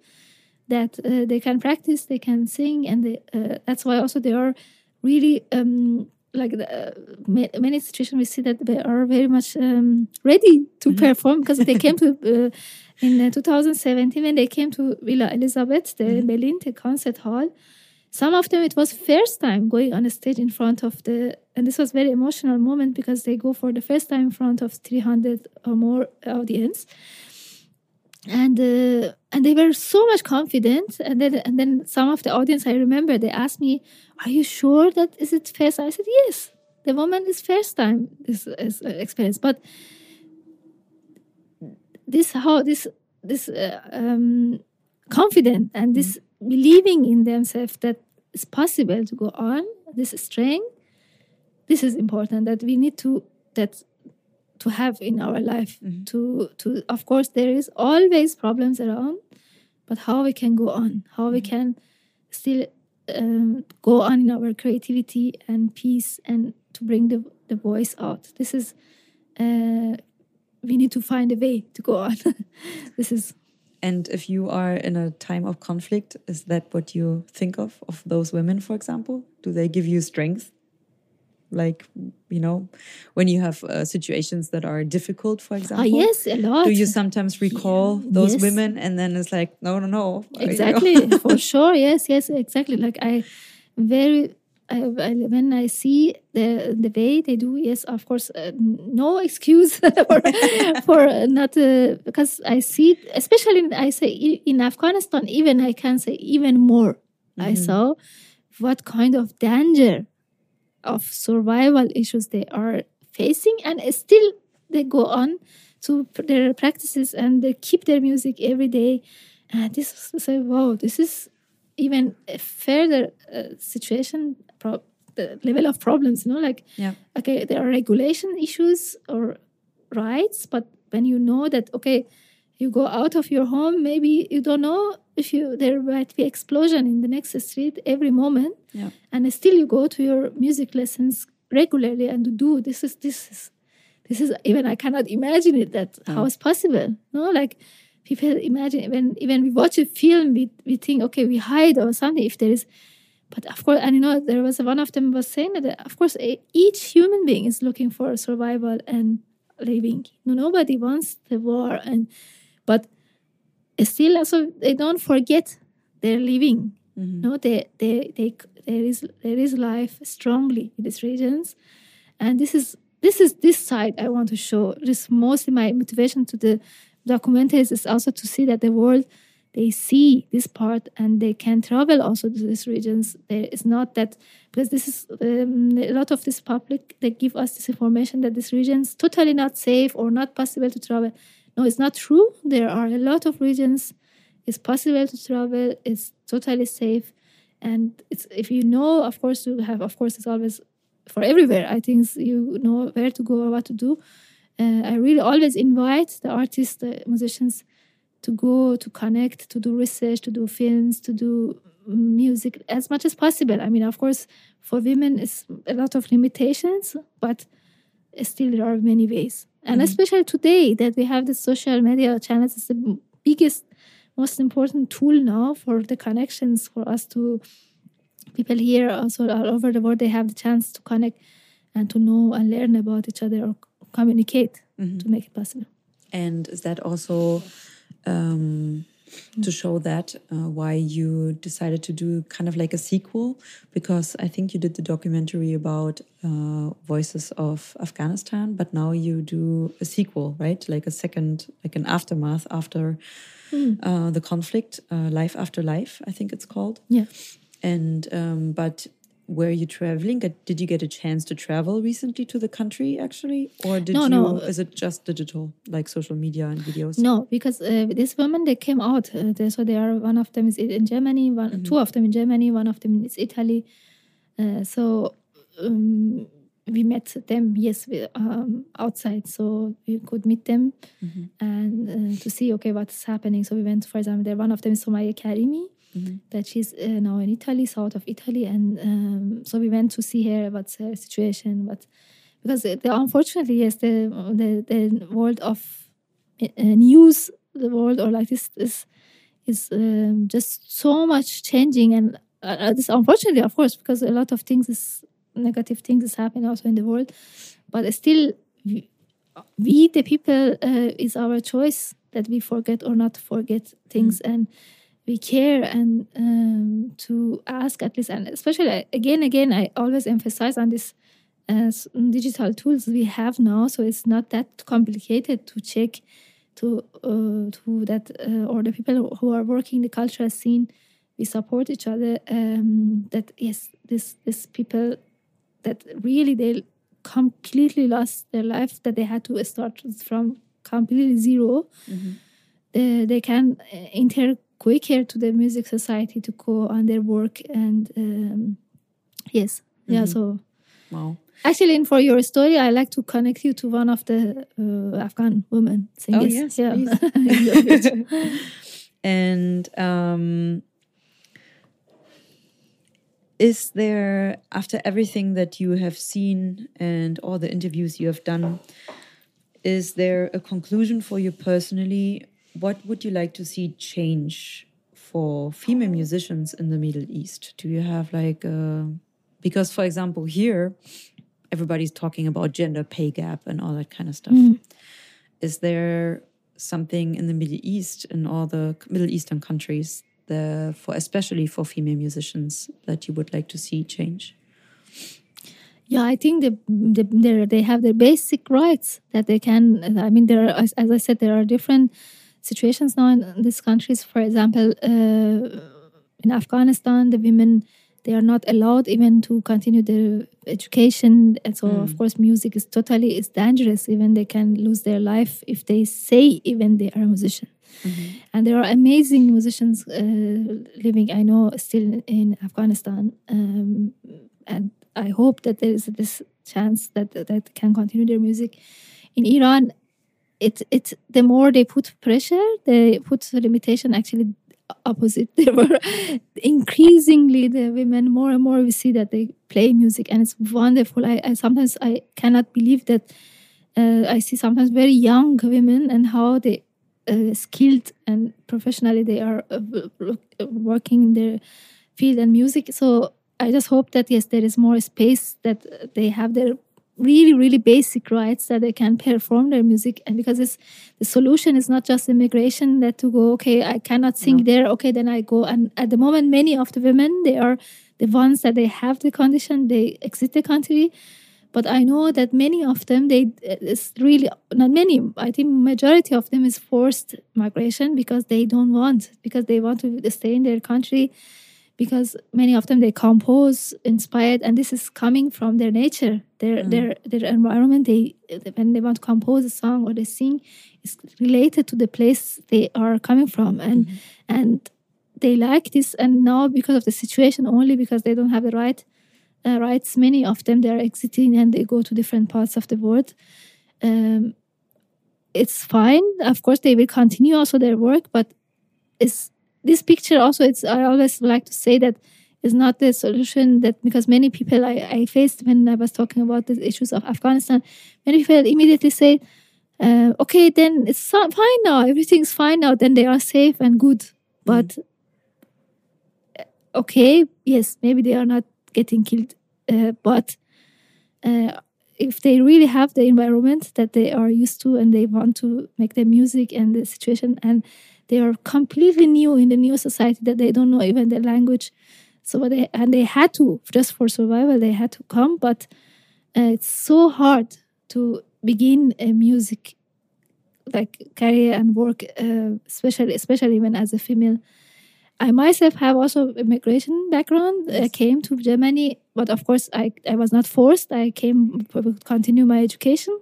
that uh, they can practice, they can sing, and they, uh, that's why also they are really. Um, like the, uh, many situations we see that they are very much um, ready to mm-hmm. perform because they came to *laughs* uh, in uh, 2017 when they came to Villa Elisabeth, the mm-hmm. Berlin the concert hall. Some of them it was first time going on a stage in front of the and this was very emotional moment because they go for the first time in front of 300 or more audience. And uh, and they were so much confident. And then and then some of the audience i remember they asked me are you sure that is it first? I said yes the woman is first time this is uh, experience. But this how this this uh, um, confident and this. Believing in themselves that it's possible to go on this strength this is important that we need to that to have in our life mm-hmm. to to of course there is always problems around but how we can go on how we mm-hmm. can still um, go on in our creativity and peace and to bring the, the voice out this is uh, we need to find a way to go on *laughs* this is and if you are in a time of conflict is that what you think of of those women for example? Do they give you strength? Like you know when you have uh, situations that are difficult for ah, example oh, yes a lot. do you sometimes recall yeah, those yes. women and then it's like no no no exactly for *laughs* sure yes yes exactly. Like i very I, when I see the the way they do, yes, of course, uh, no excuse *laughs* for, for not uh, because I see, especially I say in Afghanistan, even I can say even more. Mm -hmm. I mm-hmm. saw what kind of danger of survival issues they are facing and still they go on to their practices and they keep their music every day and this is say wow this is even a further uh, situation pro- the level of problems you know like yeah okay there are regulation issues or rights but when you know that okay you go out of your home maybe you don't know if you there might be explosion in the next street every moment yeah. and still you go to your music lessons regularly and do this is this is this is even i cannot imagine it that oh. how is possible no like people imagine when even we watch a film we, we think okay we hide or something if there is but of course and you know there was one of them was saying that of course each human being is looking for survival and living. No, nobody wants the war and but still also they don't forget their living. Mm-hmm. no they, they they there is there is life strongly in these regions. And this is this is this side i want to show. This mostly my motivation to the documentaries is also to see that the world they see this part and they can travel also to these regions there is not that because this is um, a lot of this public they give us this information that these regions totally not safe or not possible to travel no, it's not true. There are a lot of regions. It's possible to travel. It's totally safe, and it's if you know, of course, you have. Of course, it's always for everywhere. I think you know where to go or what to do. Uh, I really always invite the artists, the musicians, to go to connect, to do research, to do films, to do music as much as possible. I mean, of course, for women, it's a lot of limitations, but still there are many ways and mm-hmm. especially today that we have the social media channels is the biggest most important tool now for the connections for us to people here also all over the world they have the chance to connect and to know and learn about each other or communicate to make it possible And is that also um, to show that uh, why you decided to do kind of like a sequel? Because I think you did the documentary about uh, Voices of Afghanistan, but now you do a sequel, right? Like a second, like an aftermath after uh, the conflict, uh, Life After Life, I think it's called. yeah And um, but were you traveling? Did you get a chance to travel recently to the country actually, or did No, you? no. Is it just digital, like social media and videos? No, because uh, these women they came out. Uh, they, so they are one of them is in Germany, one two of them in Germany, one of them is Italy. Uh, so um, we met them yes we, um, outside, so we could meet them and uh, to see okay what's happening. So we went, for example, there one of them is Somaya Karimi. That she's uh, now in Italy, south of Italy, and um, so we went to see her. about her situation? But because the, the- unfortunately, yes, the the the world of uh, news, the world or like this is is um, just so much changing, and uh, uh, this unfortunately, of course, because a lot of things is negative things is happening also in the world, but still, we, we the people uh, is our choice that we forget or not forget things and we care and um, to ask at least and especially uh, again again i always emphasize on this as digital tools we have now so it's not that complicated to check to uh, to that uh, or the people who are working the cultural scene we support each other um, that yes this this people that really they completely lost their life that they had to start from completely 0 uh, they can uh, enter quicker to the music society to go on their work and um, yes yeah so Wow. Actually, and for your story, I like to connect you to one of the uh, Afghan women singers. yes, yeah. *laughs* And um, is there, after everything that you have seen and all the interviews you have done, is there a conclusion for you personally? What would you like to see change for female musicians in the Middle East? Do you have like a, because, for example, here, everybody's talking about gender pay gap and all that kind of stuff. Mm-hmm. Is there something in the Middle East, in all the Middle Eastern countries, the, for especially for female musicians, that you would like to see change? Yeah, I think the, the, they they have their basic rights that they can. I mean, there are, as, as I said, there are different situations now in these countries. For example, uh, in Afghanistan, the women they are not allowed even to continue their education, and so of course, music is totally is dangerous. Even they can lose their life if they say even they are a musician. And there are amazing musicians uh, living, I know, still in, in Afghanistan. Um, and I hope that there is this chance that that can continue their music. In Iran, it it the more they put pressure, they put limitation. Actually, opposite. *laughs* They were increasingly the women more and more we see that they play music, and it's wonderful. I, I sometimes I cannot believe that uh, I see sometimes very young women and how they uh, skilled and professionally they are uh, working in their field and music. So I just hope that yes, there is more space that they have their really really basic rights that they can perform their music. And because it's the solution is not just immigration that to go okay i cannot sing there okay then i go. And at the moment many of the women they are the ones that they have the condition they exit the country. But i know that many of them they it's really not many i think majority of them is forced migration because they don't want because they want to stay in their country because many of them they compose inspired and this is coming from their nature. Their their their environment they when they want to compose a song or they sing is related to the place they are coming from. And and they like this and now because of the situation only because they don't have the right uh, rights many of them they are exiting and they go to different parts of the world. Um, it's fine. Of course they will continue also their work but it's this picture also it's i always like to say that is not the solution that because many people I, I faced when i was talking about the issues of afghanistan many people immediately say uh, okay, then it's fine now. Everything's fine now. Then they are safe and good. But uh, okay, yes, maybe they are not getting killed. Uh, but uh, if they really have the environment that they are used to and they want to make their music and the situation and they are completely new in the new society that they don't know even the language so they and they had to just for survival they had to come but uh, it's so hard to begin a music like career and work uh, especially especially when as a female I myself have also immigration background. I came to Germany, but of course I, I was not forced. I came to continue my education,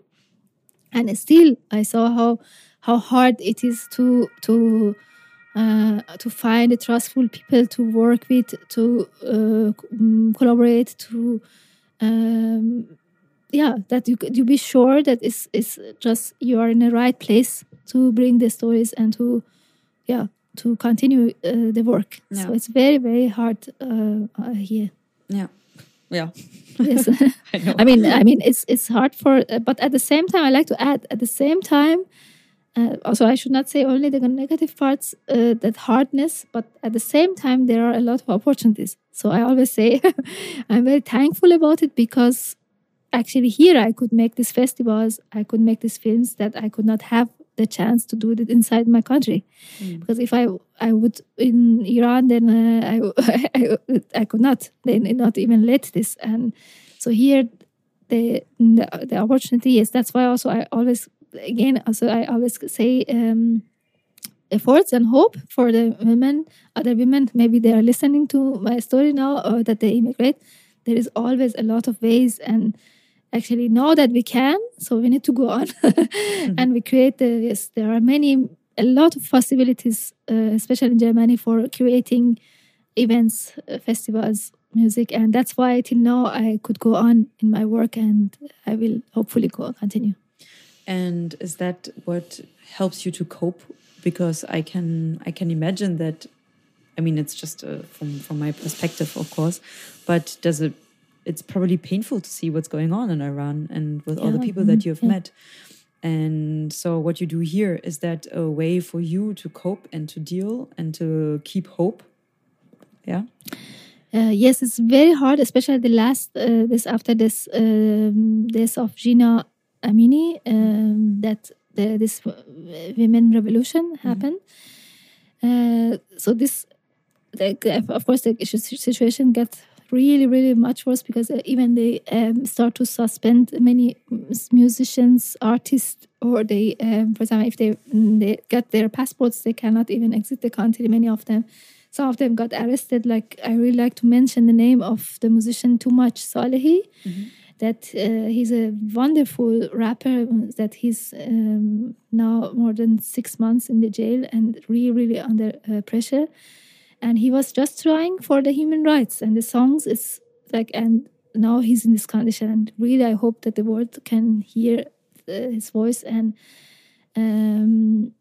and still I saw how how hard it is to to uh, to find trustful people to work with, to uh, collaborate, to um, yeah, that you you be sure that it's it's just you are in the right place to bring the stories and to yeah to continue uh, the work. So it's very very hard uh, uh, here. Yeah. Yeah. Yes. *laughs* I. *laughs* I mean, I mean, it's it's hard for, but at the same time, I like to add. At the same time, uh, also I should not say only the negative parts, uh, that hardness, but at the same time, there are a lot of opportunities. So I always say, *laughs* I'm very thankful about it because actually here I could make these festivals, I could make these films that I could not have the chance to do it inside my country. Because if I I would in Iran, then uh, I, *laughs* I I could not, then not even let this. And so here, the the, the opportunity is. That's why also I always again also I always say. Um, efforts and hope for the women other women. Maybe they are listening to my story now or that they immigrate. There is always a lot of ways and actually know that we can so we need to go on. *laughs* And we create the yes there are many a lot of possibilities uh, especially in germany for creating events uh, festivals music. And that's why till now i could go on in my work and i will hopefully go continue And is that what helps you to cope? Because I can I can imagine that. I mean, it's just uh, from from my perspective, of course. But does it? It's probably painful to see what's going on in Iran and with all the people that mhm, you've yeah. met. And so, what you do here is that a way for you to cope and to deal and to keep hope. Yeah. Uh, yes, it's very hard, especially the last uh, this after this um, this of Jina Amini um, that the, this women revolution happened. Uh, so this, the, of course, the situation gets really, really much worse because uh, even they um, start to suspend many musicians, artists, or they, um, for example, if they mm, they get their passports, they cannot even exit the country. Many of them some of them got arrested. Like I really like to mention the name of the musician Toomaj Salehi. That uh, he's a wonderful rapper. That he's um, now more than six months in the jail and really, really under uh, pressure. And he was just trying for the human rights and the songs. Is like and now he's in this condition. And really, I hope that the world can hear uh, his voice and. Um,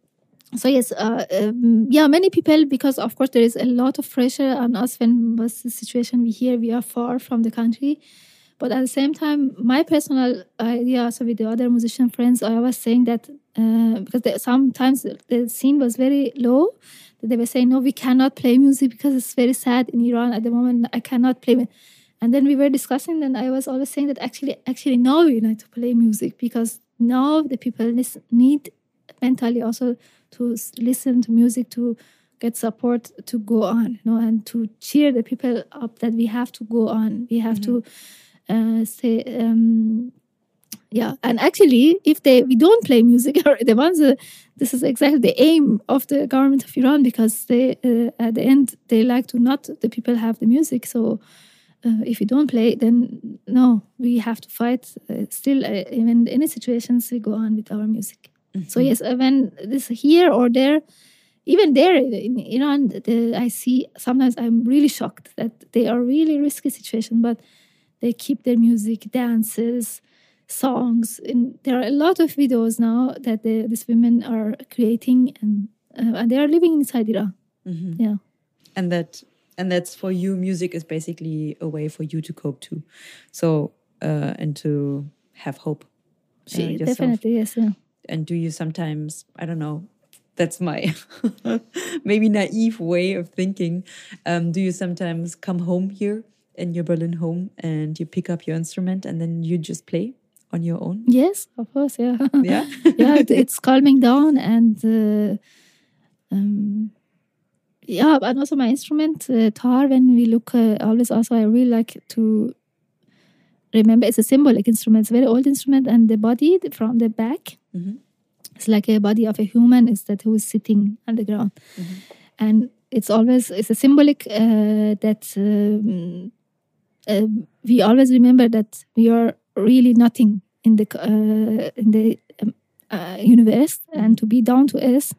so yes uh, um, yeah many people because of course there is a lot of pressure on us when was the situation we hear we are far from the country but at the same time my personal idea also with the other musician friends i was saying that uh, because the, sometimes the scene was very low they were saying no we cannot play music because it's very sad in iran at the moment i cannot play it." and then we were discussing and i was always saying that actually actually now we need to play music because now the people listen, need mentally also to listen to music to get support to go on you know and to cheer the people up that we have to go on we have to uh, say um, yeah and actually if they we don't play music *laughs* or the ones that this is exactly the aim of the government of iran because they uh, at the end they like to not the people have the music. So uh, if we don't play then no we have to fight uh, still uh, even in any situations we go on with our music. So yes, uh, when this here or there, even there in Iran, the, I see sometimes I'm really shocked that they are really risky situation, but they keep their music, dances, songs. And there are a lot of videos now that the, these women are creating, and uh, and they are living inside Iran. Yeah. and that and that's for you music is basically a way for you to cope too so uh and to have hope uh, She, definitely yes. Yeah. and do you sometimes I don't know that's my *laughs* maybe naive way of thinking. Um, do you sometimes come home here in your Berlin home and you pick up your instrument and then you just play on your own? Yes, of course. Yeah. *laughs* Yeah. yeah, it- it's calming down and uh, um, yeah, and also my instrument uh, tar. When we look, uh, always also I really like to remember it's a symbolic instrument. It's a very old instrument, and the body from the back, Mhm. it's like a body of a human. Is that who is sitting on the ground, and it's always it's a symbolic uh, that. Um, uh, we always remember that we are really nothing in the uh, in the um, uh, universe and to be down to earth.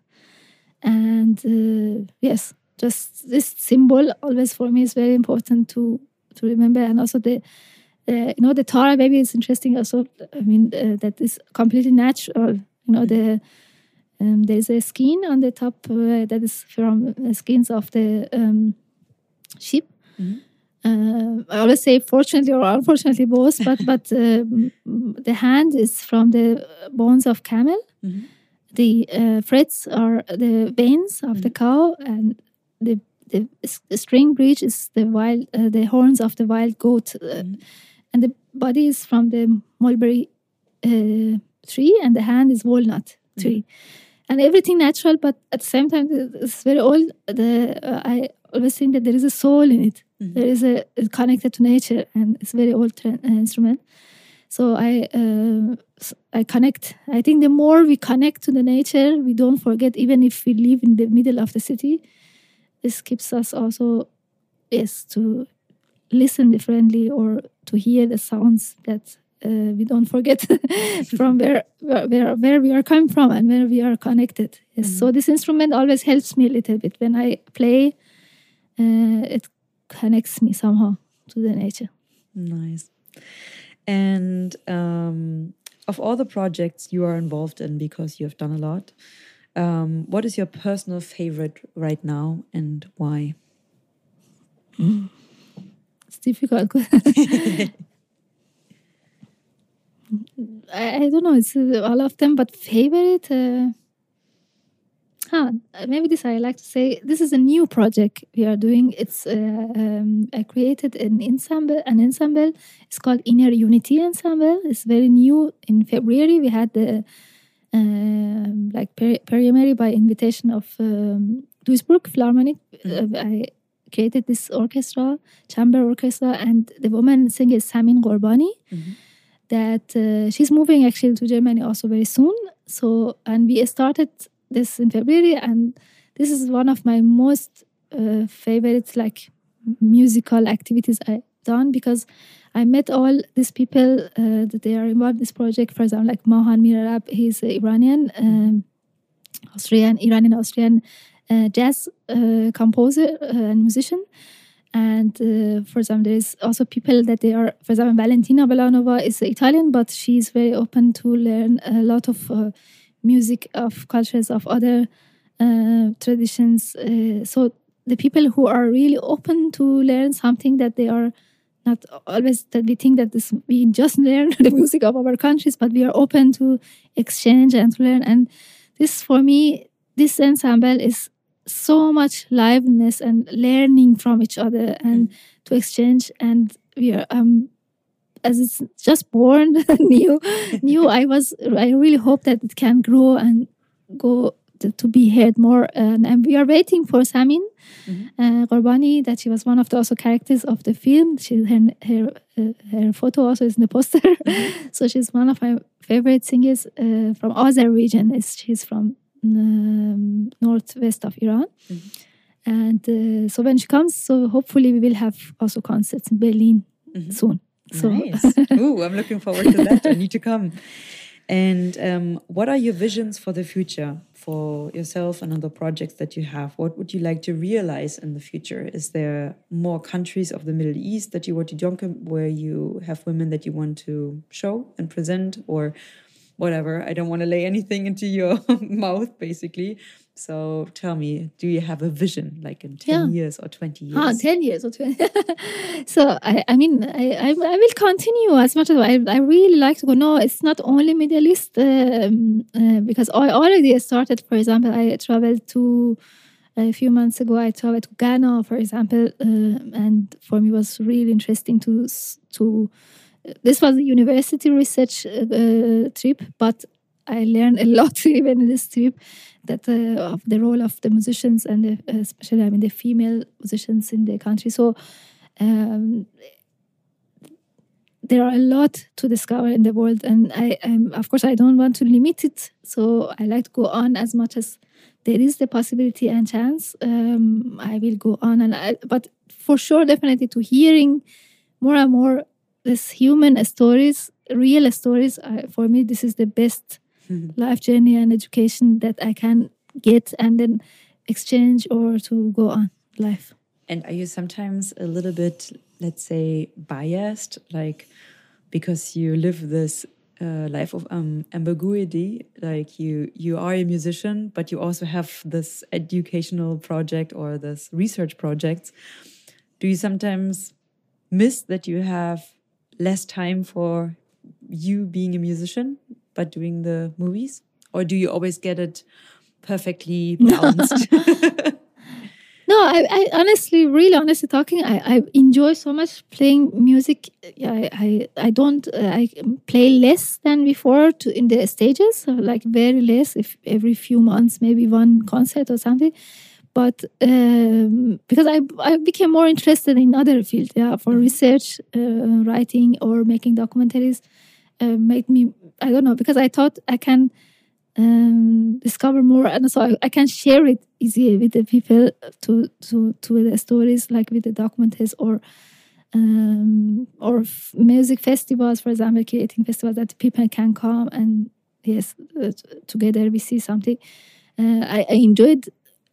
And uh, yes just this symbol always for me is very important to to remember. And also the uh, you know the tar maybe it's interesting also. I mean uh, that is completely natural. You know the um, there's a skin on the top that is from skins of the um, sheep. Mhm. Uh, I always say fortunately or unfortunately both, but but um, the hand is from the bones of camel. Mhm. The uh, threads are the veins of the cow, and the the, string bridge is the wild uh, the horns of the wild goat, uh, and the body is from the mulberry uh, tree, and the hand is walnut tree. And everything natural, but at the same time, it's very old. The uh, I always think that there is a soul in it there is a it's connected to nature and it's very old tra- uh, instrument. So i uh, i connect. I think the more we connect to the nature we don't forget even if we live in the middle of the city this keeps us also yes to listen differently or to hear the sounds that uh, we don't forget *laughs* from where, where where we are coming from and where we are connected. Yes so this instrument always helps me a little bit. When i play uh, it connects me somehow to the nature. Nice. And um, of all the projects you are involved in, because you have done a lot, um, what is your personal favorite right now and why? It's difficult. *laughs* I, I don't know. It's uh, all of them, but favorite. Uh, huh, maybe this I like to say. This is a new project we are doing. It's uh, um, I created an ensemble. An ensemble. It's called Inner Unity Ensemble. It's very new. In February, we had the um, like peri- primary by invitation of um, Duisburg Philharmonic. Uh, I created this orchestra, chamber orchestra, and the woman singer is Samin Ghorbani. That uh, she's moving actually to Germany also very soon. So, and we started this in February, and this is one of my most uh, favorite like musical activities I've done because I met all these people uh, that they are involved in this project. For example, like Mahan Mirarab, he's Iranian, um, Austrian, Iranian Austrian uh, jazz uh, composer uh, and musician. And uh, for example, there's also people that they are, for example, Valentina Belanova is Italian, but she's very open to learn a lot of music of cultures of other uh, traditions. Uh, so the people who are really open to learn something that they are not always that we think that this we just learn *laughs* the music of our countries, but we are open to exchange and to learn. And this for me, this ensemble is so much liveliness and learning from each other and to exchange. And we are um as it's just born *laughs* new new i was i really hope that it can grow and go to, to be heard more. And, and we are waiting for samin uh, Ghorbani, that she was one of the also characters of the film. She her her, uh, her photo also is in the poster. *laughs* So she's one of my favorite singers uh, from other region. Is she's from um, northwest of iran. And uh, so when she comes so hopefully we will have also concerts in berlin soon so Nice. *laughs* Ooh, I'm looking forward to that. I need to come. And um, what are your visions for the future for yourself and other projects that you have? What would you like to realize in the future? Is there more countries of the Middle East that you want to join where you have women that you want to show and present or whatever? I don't want to lay anything into your *laughs* mouth, basically. So tell me, do you have a vision like in 10 Yeah. years or 20 years? Ah, 10 years or 20. *laughs* so, I, I mean, I, I, I will continue as much as I, I really like to go. No, it's not only Middle East um, uh, because I already started, for example, I traveled to, a few months ago, I traveled to Ghana, for example, uh, and for me it was really interesting to, to this was a university research uh, uh, trip, but I learned a lot *laughs* even in this trip that uh, of the role of the musicians and the, uh, especially I mean the female musicians in the country. So um, there are a lot to discover in the world, and I um, of course I don't want to limit it. So I like to go on as much as there is the possibility and chance. Um, I will go on, and I, but for sure, definitely to hearing more and more this human stories, real stories. I, for me, this is the best life journey and education that I can get and then exchange or to go on life. And are you sometimes a little bit, let's say, biased, like because you live this uh, life of um, ambiguity? Like you, you are a musician, but you also have this educational project or this research project. Do you sometimes miss that you have less time for you being a musician, but doing the movies, or do you always get it perfectly *laughs* balanced? No, I, I honestly, really honestly talking, I, I enjoy so much playing music. I, I, I don't, uh, I play less than before to in the stages, like very less, if every few months, maybe one concert or something. But um, because I, I became more interested in other fields, yeah, for research, uh, writing, or making documentaries, uh, made me, I don't know, because I thought I can um, discover more and so I, I can share it easier with the people to to to the stories like with the documentaries or um, or f- music festivals for example creating festivals that people can come and yes uh, together we see something. Uh, I, I enjoyed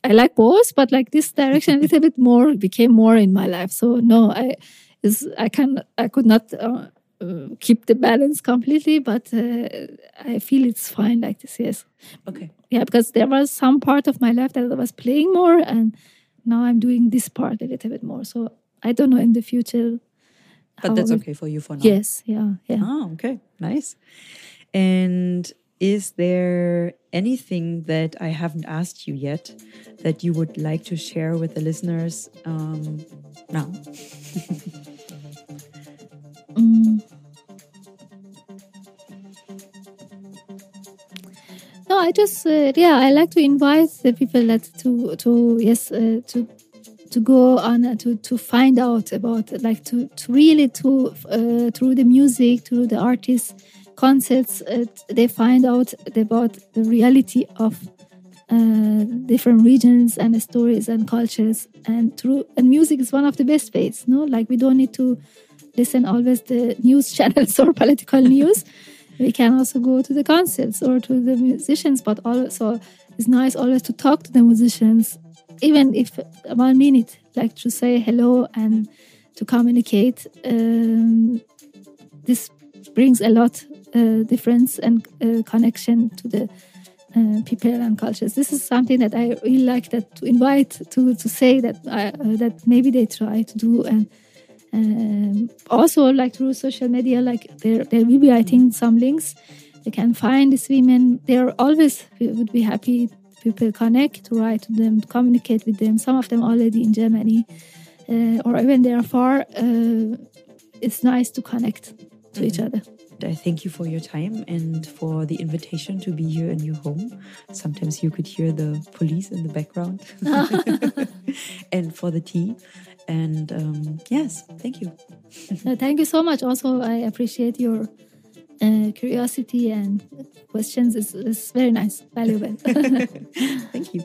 I like both but like this direction a little *laughs* bit more became more in my life. So no I is I can I could not uh, keep the balance completely but uh, I feel it's fine like this yes okay. yeah because there was some part of my life that I was playing more and now I'm doing this part a little bit more so I don't know in the future But that's okay for you for now. yes yeah yeah Oh, okay. Nice. And is there anything that I haven't asked you yet that you would like to share with the listeners um, now? *laughs* just uh, yeah, I like to invite the people that to to yes uh, to to go on uh, to to find out about like to to really to uh, through the music through the artists concerts uh, they find out about the reality of uh, different regions and stories and cultures. And through and music is one of the best ways no? Like we don't need to listen always the news *laughs* channels or political news *laughs* we can also go to the concerts or to the musicians but also it's nice always to talk to the musicians even if one minute like to say hello and to communicate um, this brings a lot uh, difference and uh, connection to the uh, people and cultures. This is something that I really like that to invite to to say that I, uh, that maybe they try to do and um, also like through social media like there there will be I think some links they can find these women. They're always we would be happy people connect to write to them to communicate with them. Some of them already in Germany uh, or even they are far. Uh, it's nice to connect to each other. I thank you for your time and for the invitation to be here in your home. Sometimes you could hear the police in the background, *laughs* *laughs* and for the tea. And um, yes, thank you. *laughs* Uh, thank you so much. Also, I appreciate your uh, curiosity and questions. It's, it's very nice, valuable. *laughs* *laughs* Thank you.